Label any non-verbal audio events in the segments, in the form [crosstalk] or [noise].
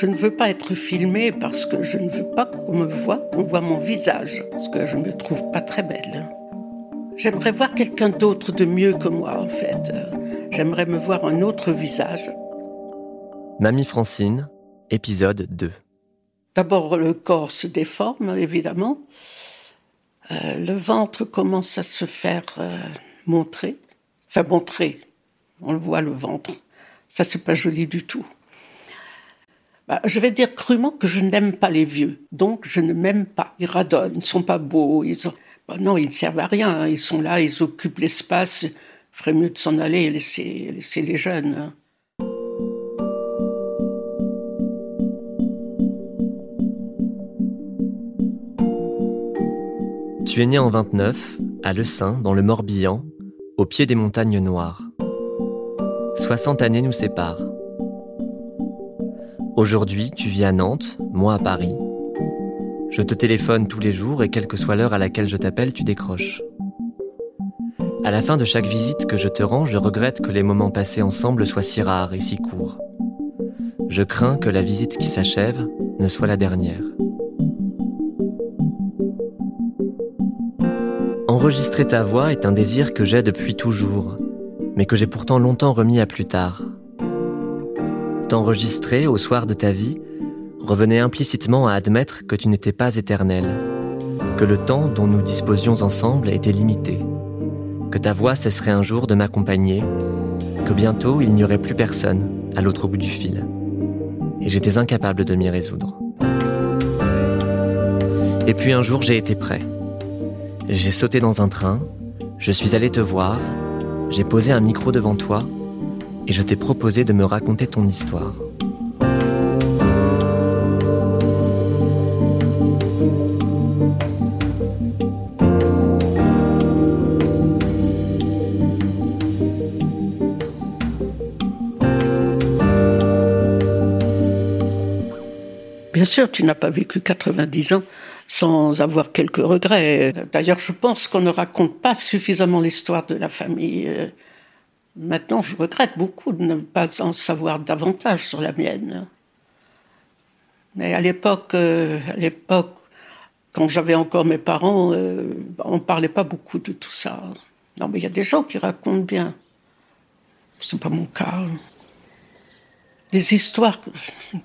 je ne veux pas être filmée parce que je ne veux pas qu'on me voit, qu'on voit mon visage, parce que je ne me trouve pas très belle. J'aimerais voir quelqu'un d'autre de mieux que moi, en fait. J'aimerais me voir un autre visage. Mamie Francine, épisode 2. D'abord, le corps se déforme, évidemment. Euh, le ventre commence à se faire euh, montrer. Enfin, montrer. On le voit, le ventre. Ça, c'est pas joli du tout. Bah, je vais dire crûment que je n'aime pas les vieux. Donc, je ne m'aime pas. Ils radonnent, ils ne sont pas beaux. Ils bah, non, ils ne servent à rien. Ils sont là, ils occupent l'espace. Il ferait mieux de s'en aller et laisser, laisser les jeunes. Hein. Tu es né en 29, à Le Saint, dans le Morbihan, au pied des montagnes noires. 60 années nous séparent. Aujourd'hui, tu vis à Nantes, moi à Paris. Je te téléphone tous les jours et quelle que soit l'heure à laquelle je t'appelle, tu décroches. À la fin de chaque visite que je te rends, je regrette que les moments passés ensemble soient si rares et si courts. Je crains que la visite qui s'achève ne soit la dernière. Enregistrer ta voix est un désir que j'ai depuis toujours, mais que j'ai pourtant longtemps remis à plus tard. T'enregistrer au soir de ta vie revenait implicitement à admettre que tu n'étais pas éternel, que le temps dont nous disposions ensemble était limité, que ta voix cesserait un jour de m'accompagner, que bientôt il n'y aurait plus personne à l'autre bout du fil. Et j'étais incapable de m'y résoudre. Et puis un jour j'ai été prêt. J'ai sauté dans un train, je suis allé te voir, j'ai posé un micro devant toi et je t'ai proposé de me raconter ton histoire. Bien sûr, tu n'as pas vécu 90 ans sans avoir quelques regrets. D'ailleurs, je pense qu'on ne raconte pas suffisamment l'histoire de la famille. Maintenant, je regrette beaucoup de ne pas en savoir davantage sur la mienne. Mais à l'époque, euh, quand j'avais encore mes parents, euh, on ne parlait pas beaucoup de tout ça. Non, mais il y a des gens qui racontent bien. Ce n'est pas mon cas. Les histoires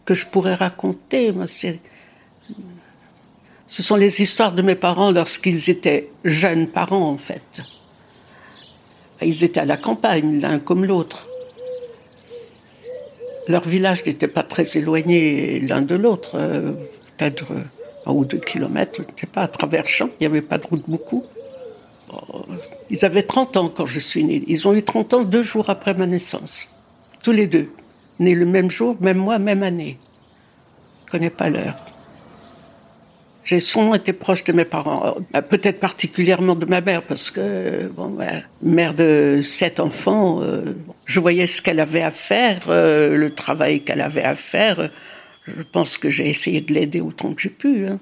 que je pourrais raconter, c'est ce sont les histoires de mes parents lorsqu'ils étaient jeunes parents, en fait. Ils étaient à la campagne, l'un comme l'autre. Leur village n'était pas très éloigné l'un de l'autre, euh, peut-être un ou deux kilomètres, je ne sais pas, à travers champs, il n'y avait pas de route beaucoup. Oh, ils avaient 30 ans quand je suis née. Ils ont eu 30 ans deux jours après ma naissance. Tous les deux. Nés le même jour, même mois, même année. Je ne connais pas l'heure. J'ai souvent été proche de mes parents, euh, peut-être particulièrement de ma mère, parce que, bon, mère de sept enfants, euh, je voyais ce qu'elle avait à faire, euh, le travail qu'elle avait à faire. Je pense que j'ai essayé de l'aider autant que j'ai pu. Hein.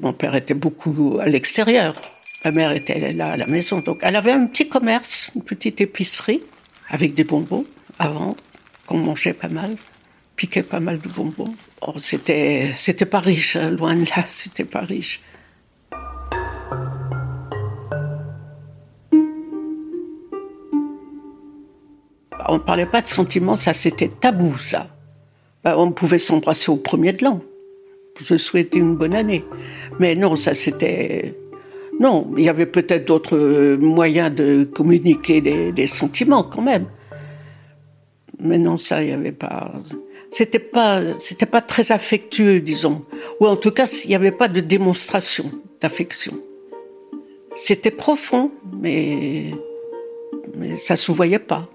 Mon père était beaucoup à l'extérieur. Ma mère était là à la maison. Donc, elle avait un petit commerce, une petite épicerie, avec des bonbons à vendre, qu'on mangeait pas mal piquait pas mal de bonbons. Oh, c'était, c'était pas riche, hein, loin de là, [laughs] c'était pas riche. On ne parlait pas de sentiments, ça c'était tabou, ça. Bah, on pouvait s'embrasser au premier de l'an. Je souhaitais une bonne année. Mais non, ça c'était. Non, il y avait peut-être d'autres moyens de communiquer des sentiments quand même. Mais non, ça, il n'y avait pas c'était pas, c'était pas très affectueux, disons. Ou en tout cas, il n'y avait pas de démonstration d'affection. C'était profond, mais, mais ça se voyait pas.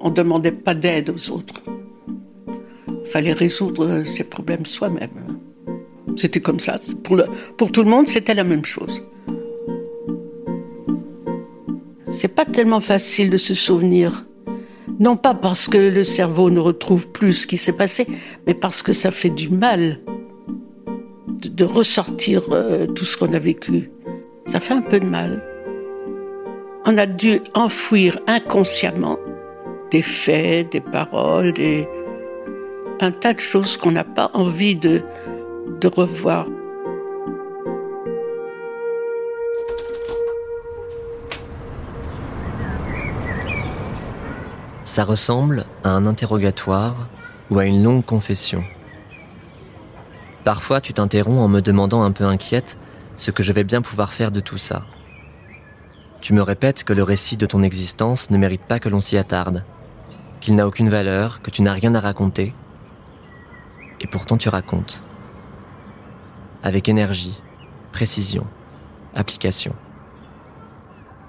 On demandait pas d'aide aux autres. Il fallait résoudre ses problèmes soi-même. C'était comme ça. Pour, le, pour tout le monde, c'était la même chose. C'est pas tellement facile de se souvenir non pas parce que le cerveau ne retrouve plus ce qui s'est passé, mais parce que ça fait du mal de, ressortir euh, tout ce qu'on a vécu. Ça fait un peu de mal. On a dû enfouir inconsciemment des faits, des paroles, des... un tas de choses qu'on n'a pas envie de, de revoir. Ça ressemble à un interrogatoire ou à une longue confession. Parfois, tu t'interromps en me demandant un peu inquiète ce que je vais bien pouvoir faire de tout ça. Tu me répètes que le récit de ton existence ne mérite pas que l'on s'y attarde, qu'il n'a aucune valeur, que tu n'as rien à raconter. Et pourtant tu racontes. Avec énergie, précision, application.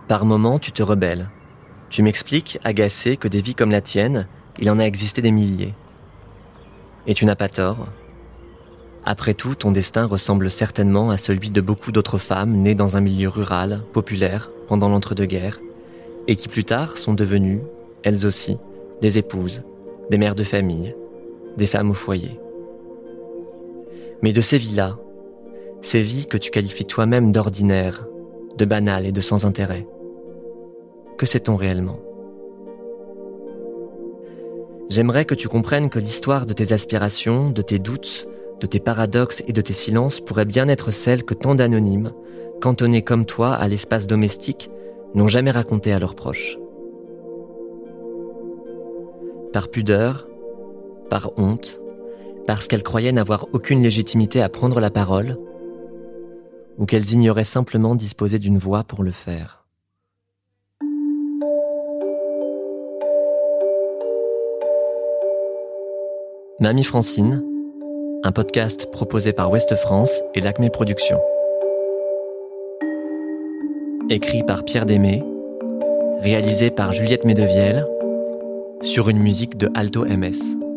Par moments, tu te rebelles. Tu m'expliques, agacé, que des vies comme la tienne, il en a existé des milliers. Et tu n'as pas tort, après tout, ton destin ressemble certainement à celui de beaucoup d'autres femmes nées dans un milieu rural, populaire, pendant l'entre-deux-guerres, et qui plus tard sont devenues, elles aussi, des épouses, des mères de famille, des femmes au foyer. Mais de ces vies-là, ces vies que tu qualifies toi-même d'ordinaires, de banales et de sans intérêt, que sait-on réellement? J'aimerais que tu comprennes que l'histoire de tes aspirations, de tes doutes, de tes paradoxes et de tes silences pourrait bien être celle que tant d'anonymes, cantonnés comme toi à l'espace domestique, n'ont jamais raconté à leurs proches. Par pudeur, par honte, parce qu'elles croyaient n'avoir aucune légitimité à prendre la parole, ou qu'elles ignoraient simplement disposer d'une voix pour le faire. Mamie Francine, un podcast proposé par Ouest France et l'Acme Productions. Écrit par Pierre Démé, réalisé par Juliette Medevielle, sur une musique de Alto MS.